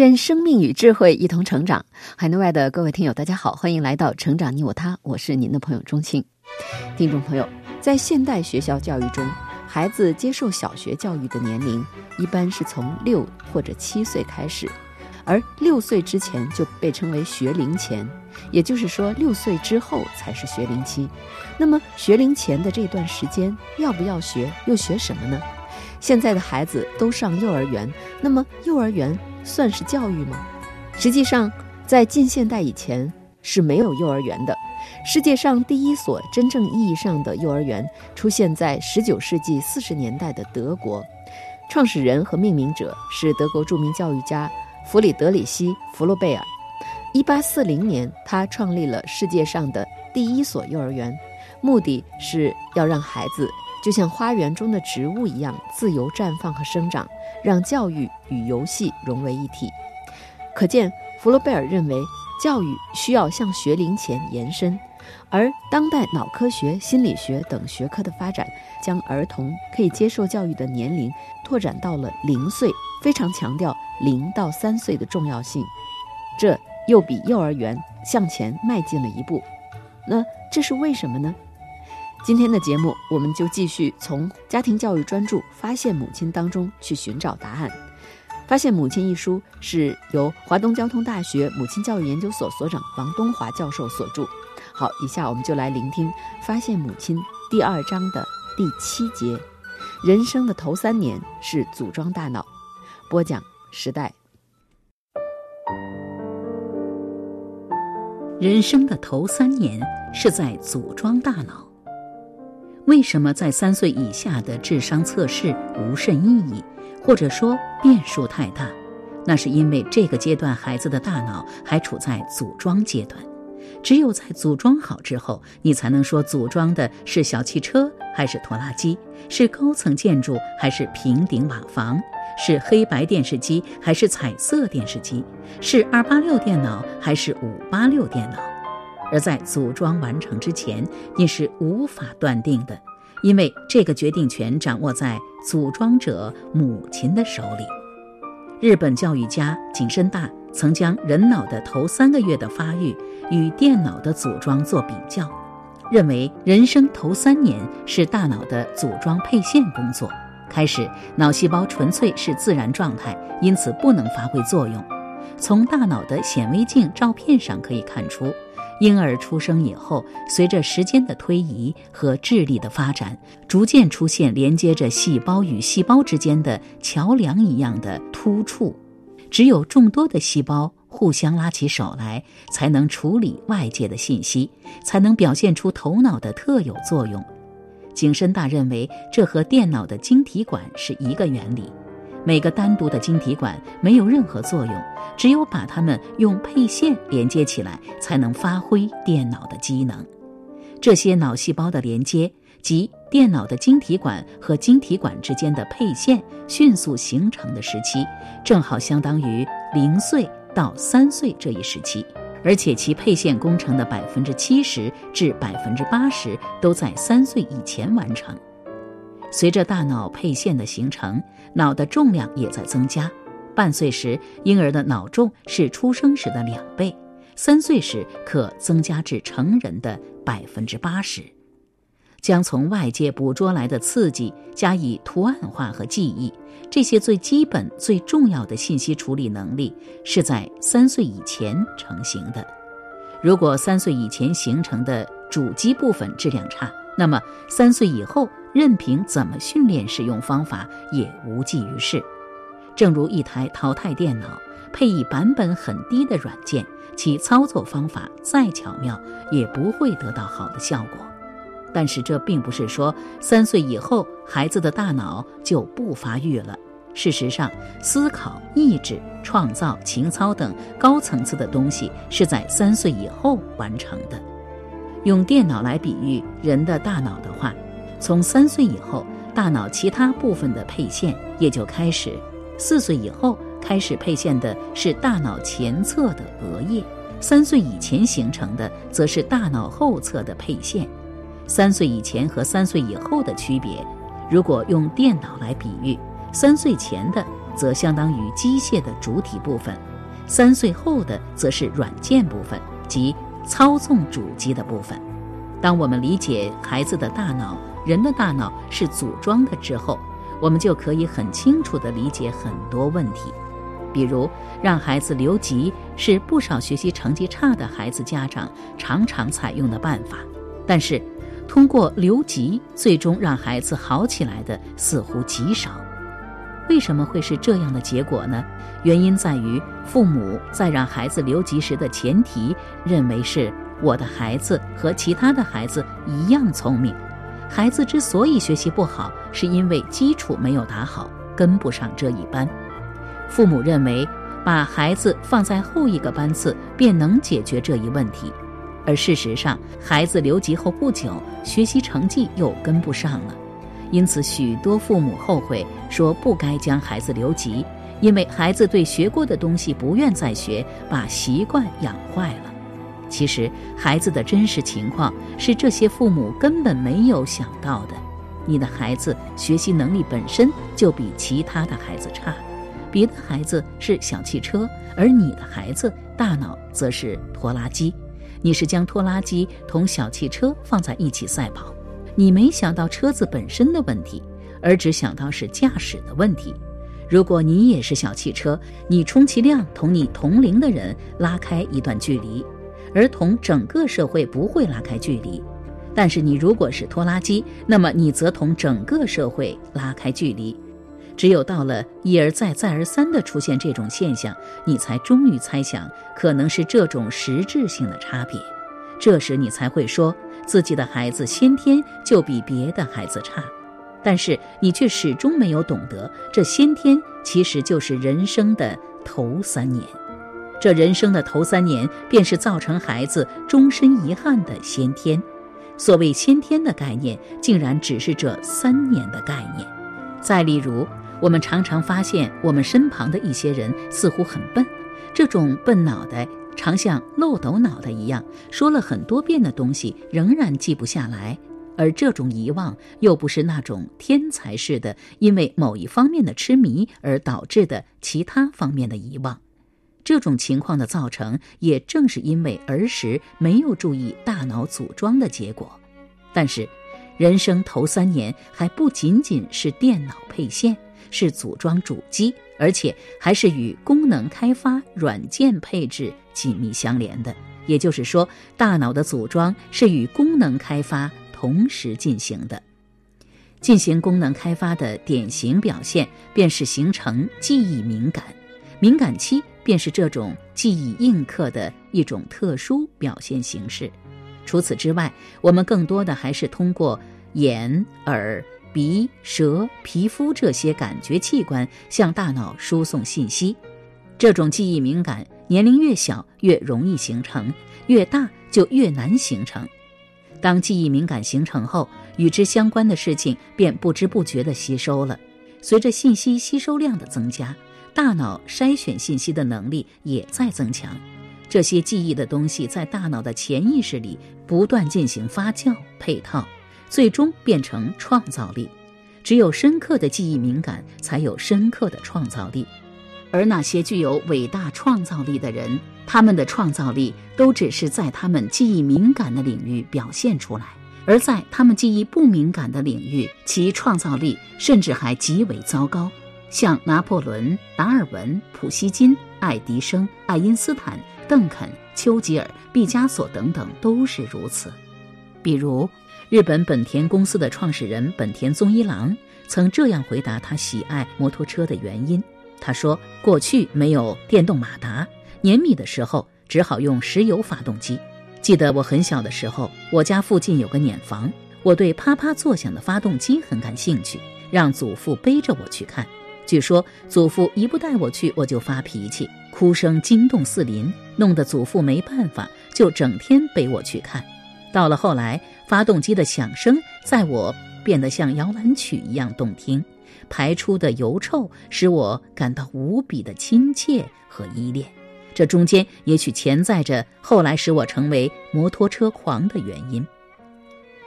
愿生命与智慧一同成长。海内外的各位听友，大家好，欢迎来到《成长你我他》，我是您的朋友钟庆。听众朋友，在现代学校教育中，孩子接受小学教育的年龄一般是从六或者七岁开始，而六岁之前就被称为学龄前，也就是说，六岁之后才是学龄期。那么，学龄前的这段时间要不要学？又学什么呢？现在的孩子都上幼儿园，那么幼儿园？算是教育吗？实际上，在近现代以前是没有幼儿园的。世界上第一所真正意义上的幼儿园出现在19世纪40年代的德国，创始人和命名者是德国著名教育家弗里德里希·弗洛贝尔。1840年，他创立了世界上的第一所幼儿园，目的是要让孩子就像花园中的植物一样自由绽放和生长。让教育与游戏融为一体，可见弗洛贝尔认为教育需要向学龄前延伸，而当代脑科学、心理学等学科的发展，将儿童可以接受教育的年龄拓展到了零岁，非常强调零到三岁的重要性，这又比幼儿园向前迈进了一步。那这是为什么呢？今天的节目，我们就继续从家庭教育专著《发现母亲》当中去寻找答案。《发现母亲》一书是由华东交通大学母亲教育研究所所长王东华教授所著。好，以下我们就来聆听《发现母亲》第二章的第七节：人生的头三年是组装大脑。播讲时代。人生的头三年是在组装大脑。为什么在三岁以下的智商测试无甚意义，或者说变数太大？那是因为这个阶段孩子的大脑还处在组装阶段。只有在组装好之后，你才能说组装的是小汽车还是拖拉机，是高层建筑还是平顶瓦房，是黑白电视机还是彩色电视机，是二八六电脑还是五八六电脑。而在组装完成之前，你是无法断定的，因为这个决定权掌握在组装者母亲的手里。日本教育家井深大曾将人脑的头三个月的发育与电脑的组装做比较，认为人生头三年是大脑的组装配线工作，开始脑细胞纯粹是自然状态，因此不能发挥作用。从大脑的显微镜照片上可以看出。婴儿出生以后，随着时间的推移和智力的发展，逐渐出现连接着细胞与细胞之间的桥梁一样的突触。只有众多的细胞互相拉起手来，才能处理外界的信息，才能表现出头脑的特有作用。景深大认为，这和电脑的晶体管是一个原理。每个单独的晶体管没有任何作用，只有把它们用配线连接起来，才能发挥电脑的机能。这些脑细胞的连接及电脑的晶体管和晶体管之间的配线迅速形成的时期，正好相当于零岁到三岁这一时期，而且其配线工程的百分之七十至百分之八十都在三岁以前完成。随着大脑配线的形成，脑的重量也在增加。半岁时，婴儿的脑重是出生时的两倍；三岁时可增加至成人的百分之八十。将从外界捕捉来的刺激加以图案化和记忆，这些最基本、最重要的信息处理能力是在三岁以前成型的。如果三岁以前形成的主机部分质量差，那么三岁以后。任凭怎么训练使用方法也无济于事，正如一台淘汰电脑配以版本很低的软件，其操作方法再巧妙也不会得到好的效果。但是这并不是说三岁以后孩子的大脑就不发育了，事实上，思考、意志、创造、情操等高层次的东西是在三岁以后完成的。用电脑来比喻人的大脑的话，从三岁以后，大脑其他部分的配线也就开始；四岁以后开始配线的是大脑前侧的额叶，三岁以前形成的则是大脑后侧的配线。三岁以前和三岁以后的区别，如果用电脑来比喻。三岁前的则相当于机械的主体部分，三岁后的则是软件部分，即操纵主机的部分。当我们理解孩子的大脑、人的大脑是组装的之后，我们就可以很清楚地理解很多问题。比如，让孩子留级是不少学习成绩差的孩子家长常常采用的办法，但是通过留级最终让孩子好起来的似乎极少。为什么会是这样的结果呢？原因在于父母在让孩子留级时的前提认为是我的孩子和其他的孩子一样聪明。孩子之所以学习不好，是因为基础没有打好，跟不上这一班。父母认为把孩子放在后一个班次便能解决这一问题，而事实上，孩子留级后不久，学习成绩又跟不上了。因此，许多父母后悔说不该将孩子留级，因为孩子对学过的东西不愿再学，把习惯养坏了。其实，孩子的真实情况是这些父母根本没有想到的。你的孩子学习能力本身就比其他的孩子差，别的孩子是小汽车，而你的孩子大脑则是拖拉机。你是将拖拉机同小汽车放在一起赛跑。你没想到车子本身的问题，而只想到是驾驶的问题。如果你也是小汽车，你充其量同你同龄的人拉开一段距离，而同整个社会不会拉开距离。但是你如果是拖拉机，那么你则同整个社会拉开距离。只有到了一而再、再而三的出现这种现象，你才终于猜想可能是这种实质性的差别。这时你才会说。自己的孩子先天就比别的孩子差，但是你却始终没有懂得，这先天其实就是人生的头三年。这人生的头三年，便是造成孩子终身遗憾的先天。所谓先天的概念，竟然只是这三年的概念。再例如，我们常常发现，我们身旁的一些人似乎很笨，这种笨脑袋。常像漏斗脑袋一样，说了很多遍的东西仍然记不下来，而这种遗忘又不是那种天才式的，因为某一方面的痴迷而导致的其他方面的遗忘。这种情况的造成，也正是因为儿时没有注意大脑组装的结果。但是，人生头三年还不仅仅是电脑配线。是组装主机，而且还是与功能开发、软件配置紧密相连的。也就是说，大脑的组装是与功能开发同时进行的。进行功能开发的典型表现，便是形成记忆敏感。敏感期便是这种记忆印刻的一种特殊表现形式。除此之外，我们更多的还是通过眼、耳。鼻、舌、皮肤这些感觉器官向大脑输送信息，这种记忆敏感，年龄越小越容易形成，越大就越难形成。当记忆敏感形成后，与之相关的事情便不知不觉地吸收了。随着信息吸收量的增加，大脑筛选信息的能力也在增强。这些记忆的东西在大脑的潜意识里不断进行发酵配套。最终变成创造力，只有深刻的记忆敏感，才有深刻的创造力。而那些具有伟大创造力的人，他们的创造力都只是在他们记忆敏感的领域表现出来，而在他们记忆不敏感的领域，其创造力甚至还极为糟糕。像拿破仑、达尔文、普希金、爱迪生、爱因斯坦、邓肯、丘吉尔、毕加索等等，都是如此。比如。日本本田公司的创始人本田宗一郎曾这样回答他喜爱摩托车的原因：“他说，过去没有电动马达，碾米的时候只好用石油发动机。记得我很小的时候，我家附近有个碾房，我对啪啪作响的发动机很感兴趣，让祖父背着我去看。据说祖父一不带我去，我就发脾气，哭声惊动四邻，弄得祖父没办法，就整天背我去看。到了后来，发动机的响声在我变得像摇篮曲一样动听，排出的油臭使我感到无比的亲切和依恋。这中间也许潜在着后来使我成为摩托车狂的原因，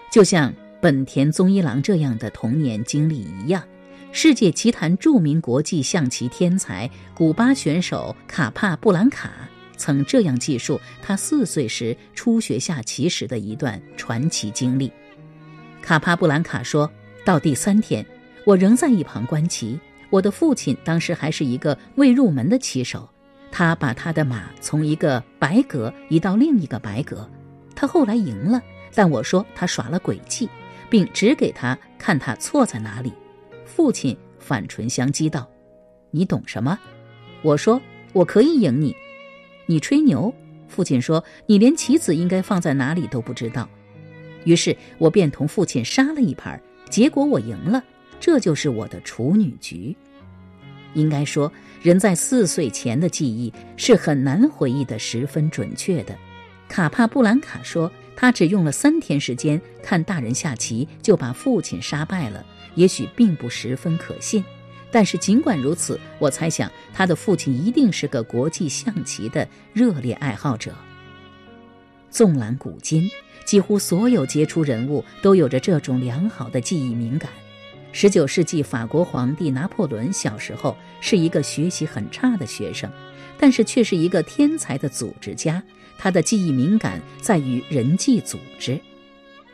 就像本田宗一郎这样的童年经历一样。世界棋坛著名国际象棋天才古巴选手卡帕布兰卡曾这样记述他四岁时初学下棋时的一段传奇经历。卡帕布兰卡说到第三天，我仍在一旁观棋，我的父亲当时还是一个未入门的棋手。他把他的马从一个白格移到另一个白格，他后来赢了，但我说他耍了诡计，并指给他看他错在哪里。父亲反唇相讥道：“你懂什么？”我说：“我可以赢你。”你吹牛。父亲说：“你连棋子应该放在哪里都不知道。”于是我便同父亲杀了一盘，结果我赢了。这就是我的处女局。应该说，人在四岁前的记忆是很难回忆的十分准确的。卡帕布兰卡说，他只用了三天时间看大人下棋，就把父亲杀败了，也许并不十分可信。但是尽管如此，我猜想他的父亲一定是个国际象棋的热烈爱好者。纵览古今，几乎所有杰出人物都有着这种良好的记忆敏感。十九世纪法国皇帝拿破仑小时候是一个学习很差的学生，但是却是一个天才的组织家。他的记忆敏感在于人际组织。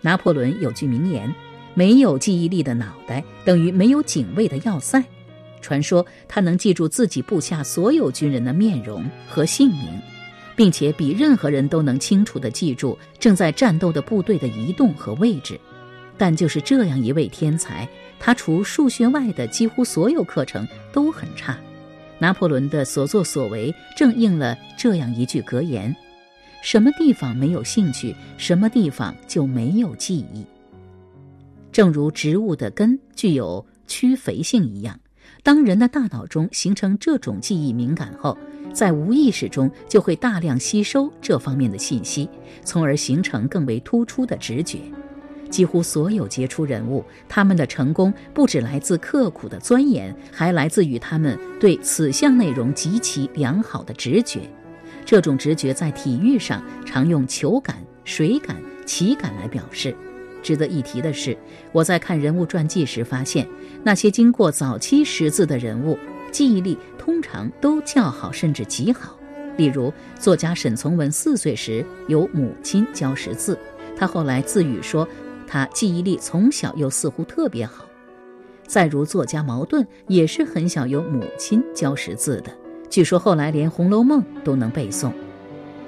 拿破仑有句名言：“没有记忆力的脑袋等于没有警卫的要塞。”传说他能记住自己部下所有军人的面容和姓名，并且比任何人都能清楚地记住正在战斗的部队的移动和位置。但就是这样一位天才。他除数学外的几乎所有课程都很差。拿破仑的所作所为正应了这样一句格言：什么地方没有兴趣，什么地方就没有记忆。正如植物的根具有趋肥性一样，当人的大脑中形成这种记忆敏感后，在无意识中就会大量吸收这方面的信息，从而形成更为突出的直觉。几乎所有杰出人物，他们的成功不只来自刻苦的钻研，还来自于他们对此项内容极其良好的直觉。这种直觉在体育上常用球感、水感、棋感来表示。值得一提的是，我在看人物传记时发现，那些经过早期识字的人物，记忆力通常都较好，甚至极好。例如，作家沈从文四岁时由母亲教识字，他后来自语说。他记忆力从小又似乎特别好，再如作家茅盾也是很小由母亲教识字的，据说后来连《红楼梦》都能背诵，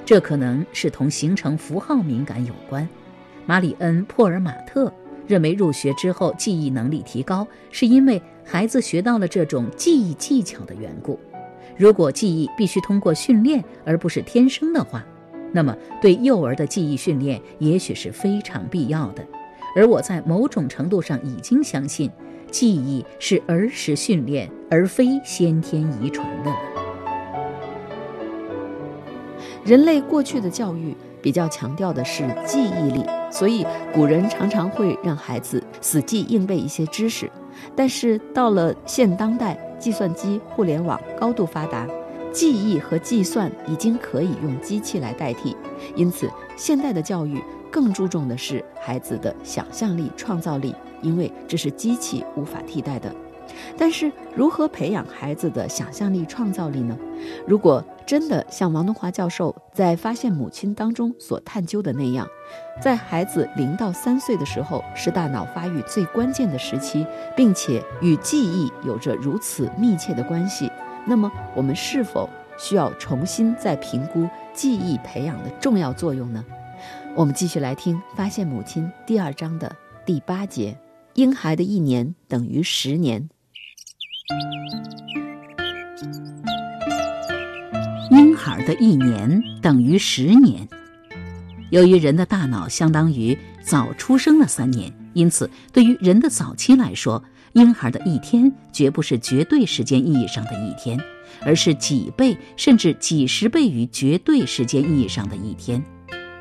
这可能是同形成符号敏感有关。马里恩·珀尔马特认为，入学之后记忆能力提高，是因为孩子学到了这种记忆技巧的缘故。如果记忆必须通过训练而不是天生的话，那么对幼儿的记忆训练也许是非常必要的。而我在某种程度上已经相信，记忆是儿时训练，而非先天遗传的。人类过去的教育比较强调的是记忆力，所以古人常常会让孩子死记硬背一些知识。但是到了现当代，计算机、互联网高度发达，记忆和计算已经可以用机器来代替，因此现代的教育。更注重的是孩子的想象力、创造力，因为这是机器无法替代的。但是，如何培养孩子的想象力、创造力呢？如果真的像王东华教授在《发现母亲》当中所探究的那样，在孩子零到三岁的时候是大脑发育最关键的时期，并且与记忆有着如此密切的关系，那么我们是否需要重新再评估记忆培养的重要作用呢？我们继续来听《发现母亲》第二章的第八节：婴孩的一年等于十年。婴孩的一年等于十年。由于人的大脑相当于早出生了三年，因此对于人的早期来说，婴孩的一天绝不是绝对时间意义上的一天，而是几倍甚至几十倍于绝对时间意义上的一天。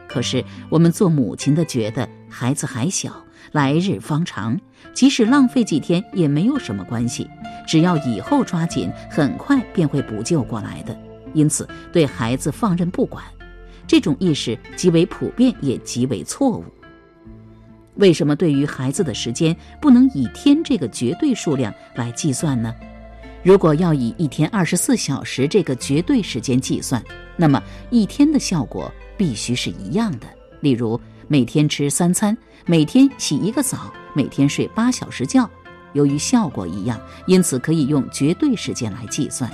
可是我们做母亲的觉得孩子还小，来日方长，即使浪费几天也没有什么关系，只要以后抓紧，很快便会补救过来的。因此对孩子放任不管，这种意识极为普遍，也极为错误。为什么对于孩子的时间不能以天这个绝对数量来计算呢？如果要以一天二十四小时这个绝对时间计算，那么一天的效果必须是一样的。例如，每天吃三餐，每天洗一个澡，每天睡八小时觉。由于效果一样，因此可以用绝对时间来计算。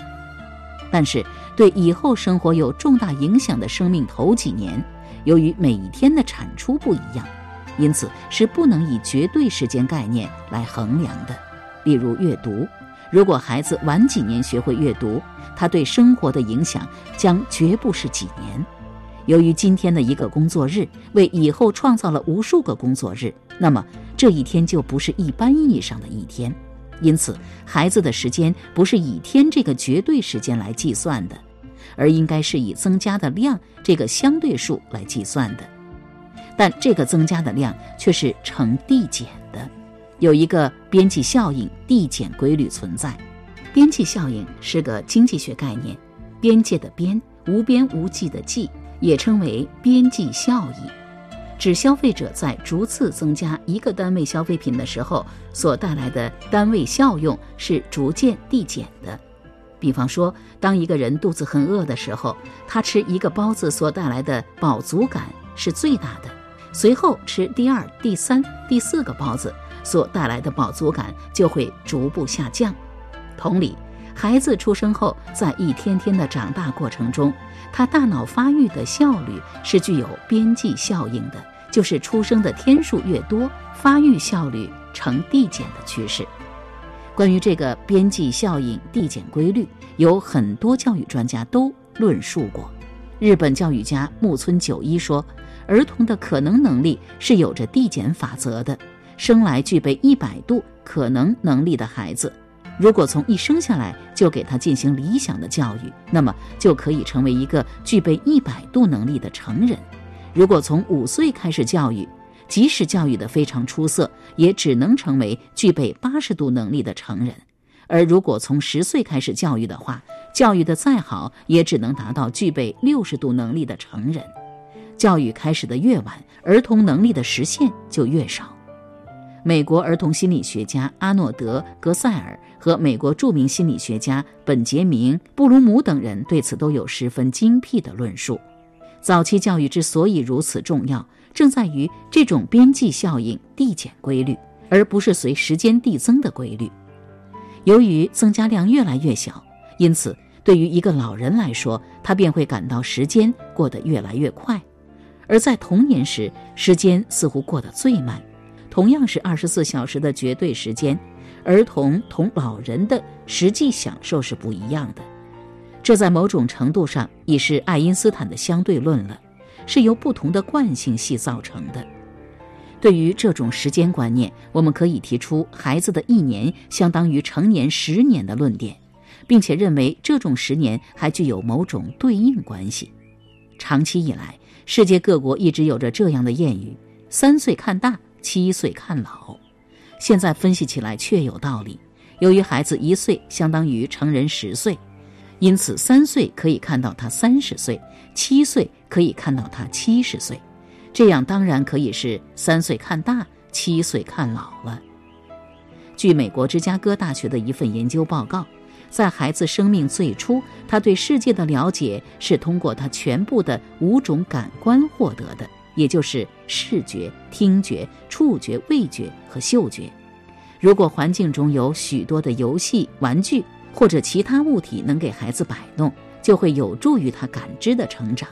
但是，对以后生活有重大影响的生命头几年，由于每一天的产出不一样。因此是不能以绝对时间概念来衡量的。例如阅读，如果孩子晚几年学会阅读，他对生活的影响将绝不是几年。由于今天的一个工作日为以后创造了无数个工作日，那么这一天就不是一般意义上的一天。因此，孩子的时间不是以天这个绝对时间来计算的，而应该是以增加的量这个相对数来计算的。但这个增加的量却是呈递减的，有一个边际效应递减规律存在。边际效应是个经济学概念，边界的边，无边无际的际，也称为边际效益，指消费者在逐次增加一个单位消费品的时候所带来的单位效用是逐渐递减的。比方说，当一个人肚子很饿的时候，他吃一个包子所带来的饱足感是最大的。随后吃第二、第三、第四个包子所带来的饱足感就会逐步下降。同理，孩子出生后，在一天天的长大过程中，他大脑发育的效率是具有边际效应的，就是出生的天数越多，发育效率呈递减的趋势。关于这个边际效应递减规律，有很多教育专家都论述过。日本教育家木村久一说。儿童的可能能力是有着递减法则的。生来具备一百度可能能力的孩子，如果从一生下来就给他进行理想的教育，那么就可以成为一个具备一百度能力的成人。如果从五岁开始教育，即使教育的非常出色，也只能成为具备八十度能力的成人。而如果从十岁开始教育的话，教育的再好，也只能达到具备六十度能力的成人。教育开始的越晚，儿童能力的实现就越少。美国儿童心理学家阿诺德·格塞尔和美国著名心理学家本杰明·布鲁姆等人对此都有十分精辟的论述。早期教育之所以如此重要，正在于这种边际效应递减规律，而不是随时间递增的规律。由于增加量越来越小，因此对于一个老人来说，他便会感到时间过得越来越快。而在童年时，时间似乎过得最慢。同样是二十四小时的绝对时间，儿童同老人的实际享受是不一样的。这在某种程度上已是爱因斯坦的相对论了，是由不同的惯性系造成的。对于这种时间观念，我们可以提出孩子的一年相当于成年十年的论点，并且认为这种十年还具有某种对应关系。长期以来。世界各国一直有着这样的谚语：“三岁看大，七岁看老。”现在分析起来确有道理。由于孩子一岁相当于成人十岁，因此三岁可以看到他三十岁，七岁可以看到他七十岁。这样当然可以是三岁看大，七岁看老了。据美国芝加哥大学的一份研究报告。在孩子生命最初，他对世界的了解是通过他全部的五种感官获得的，也就是视觉、听觉、触觉、味觉和嗅觉。如果环境中有许多的游戏、玩具或者其他物体能给孩子摆弄，就会有助于他感知的成长。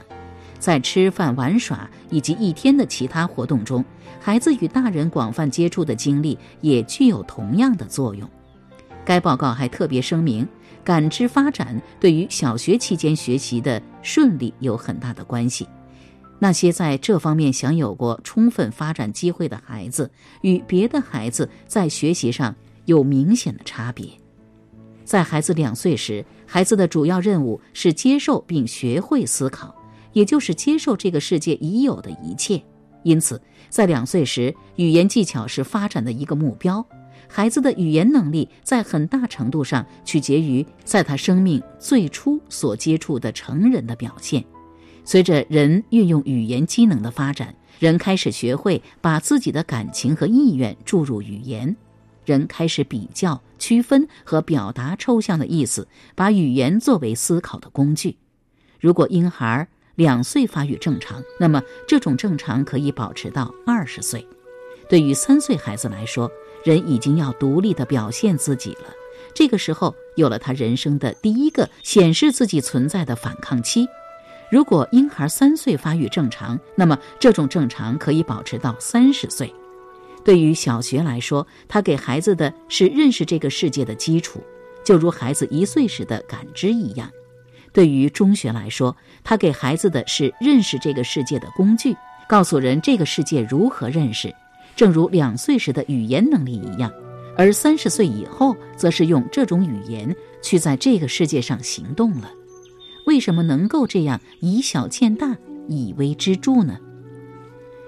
在吃饭、玩耍以及一天的其他活动中，孩子与大人广泛接触的经历也具有同样的作用。该报告还特别声明，感知发展对于小学期间学习的顺利有很大的关系。那些在这方面享有过充分发展机会的孩子，与别的孩子在学习上有明显的差别。在孩子两岁时，孩子的主要任务是接受并学会思考，也就是接受这个世界已有的一切。因此，在两岁时，语言技巧是发展的一个目标。孩子的语言能力在很大程度上取决于在他生命最初所接触的成人的表现。随着人运用语言机能的发展，人开始学会把自己的感情和意愿注入语言。人开始比较、区分和表达抽象的意思，把语言作为思考的工具。如果婴孩两岁发育正常，那么这种正常可以保持到二十岁。对于三岁孩子来说，人已经要独立地表现自己了。这个时候，有了他人生的第一个显示自己存在的反抗期。如果婴孩三岁发育正常，那么这种正常可以保持到三十岁。对于小学来说，他给孩子的是认识这个世界的基础，就如孩子一岁时的感知一样；对于中学来说，他给孩子的是认识这个世界的工具，告诉人这个世界如何认识，正如两岁时的语言能力一样；而三十岁以后，则是用这种语言去在这个世界上行动了。为什么能够这样以小见大，以微知著呢？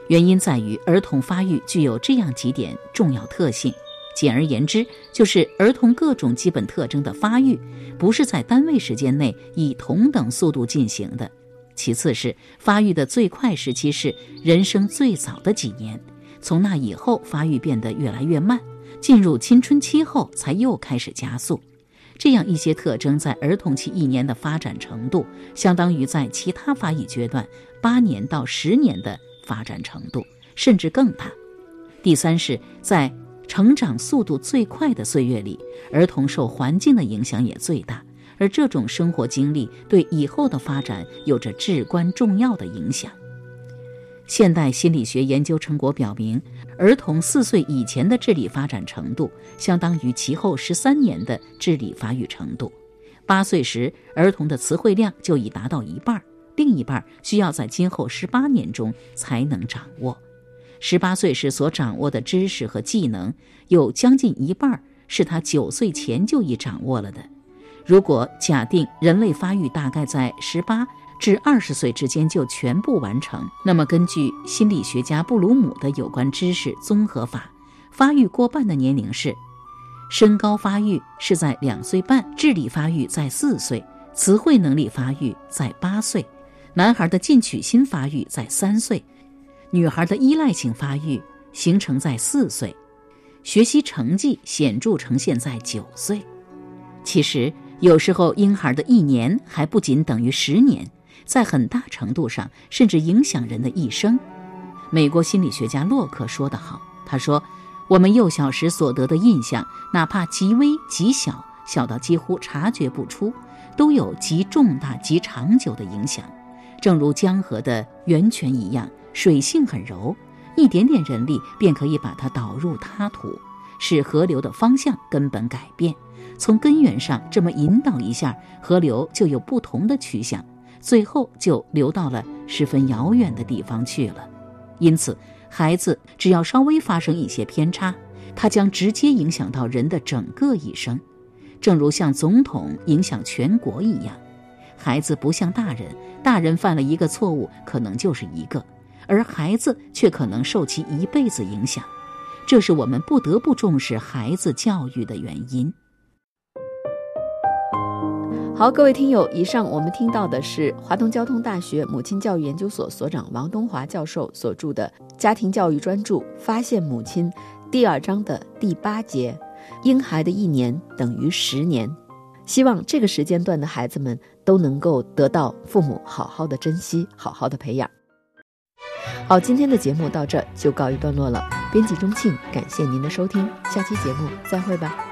原因在于儿童发育具有这样几点重要特性。简而言之，就是儿童各种基本特征的发育不是在单位时间内以同等速度进行的。其次是发育的最快时期是人生最早的几年，从那以后发育变得越来越慢，进入青春期后才又开始加速。这样一些特征在儿童期一年的发展程度，相当于在其他发育阶段八年到十年的发展程度，甚至更大。第三是，在成长速度最快的岁月里，儿童受环境的影响也最大，而这种生活经历对以后的发展有着至关重要的影响。现代心理学研究成果表明，儿童四岁以前的智力发展程度相当于其后十三年的智力发育程度。八岁时，儿童的词汇量就已达到一半，另一半需要在今后十八年中才能掌握。十八岁时所掌握的知识和技能，有将近一半是他九岁前就已掌握了的。如果假定人类发育大概在十八。至二十岁之间就全部完成。那么，根据心理学家布鲁姆的有关知识综合法，发育过半的年龄是：身高发育是在两岁半，智力发育在四岁，词汇能力发育在八岁，男孩的进取心发育在三岁，女孩的依赖性发育形成在四岁，学习成绩显著呈现在九岁。其实，有时候婴孩的一年还不仅等于十年。在很大程度上，甚至影响人的一生。美国心理学家洛克说得好：“他说，我们幼小时所得的印象，哪怕极微极小，小到几乎察觉不出，都有极重大、极长久的影响。正如江河的源泉一样，水性很柔，一点点人力便可以把它导入他土，使河流的方向根本改变。从根源上这么引导一下，河流就有不同的趋向。”最后就流到了十分遥远的地方去了，因此，孩子只要稍微发生一些偏差，他将直接影响到人的整个一生，正如像总统影响全国一样。孩子不像大人，大人犯了一个错误，可能就是一个，而孩子却可能受其一辈子影响，这是我们不得不重视孩子教育的原因。好，各位听友，以上我们听到的是华东交通大学母亲教育研究所所长王东华教授所著的《家庭教育专著·发现母亲》第二章的第八节：婴孩的一年等于十年。希望这个时间段的孩子们都能够得到父母好好的珍惜，好好的培养。好，今天的节目到这就告一段落了。编辑钟庆，感谢您的收听，下期节目再会吧。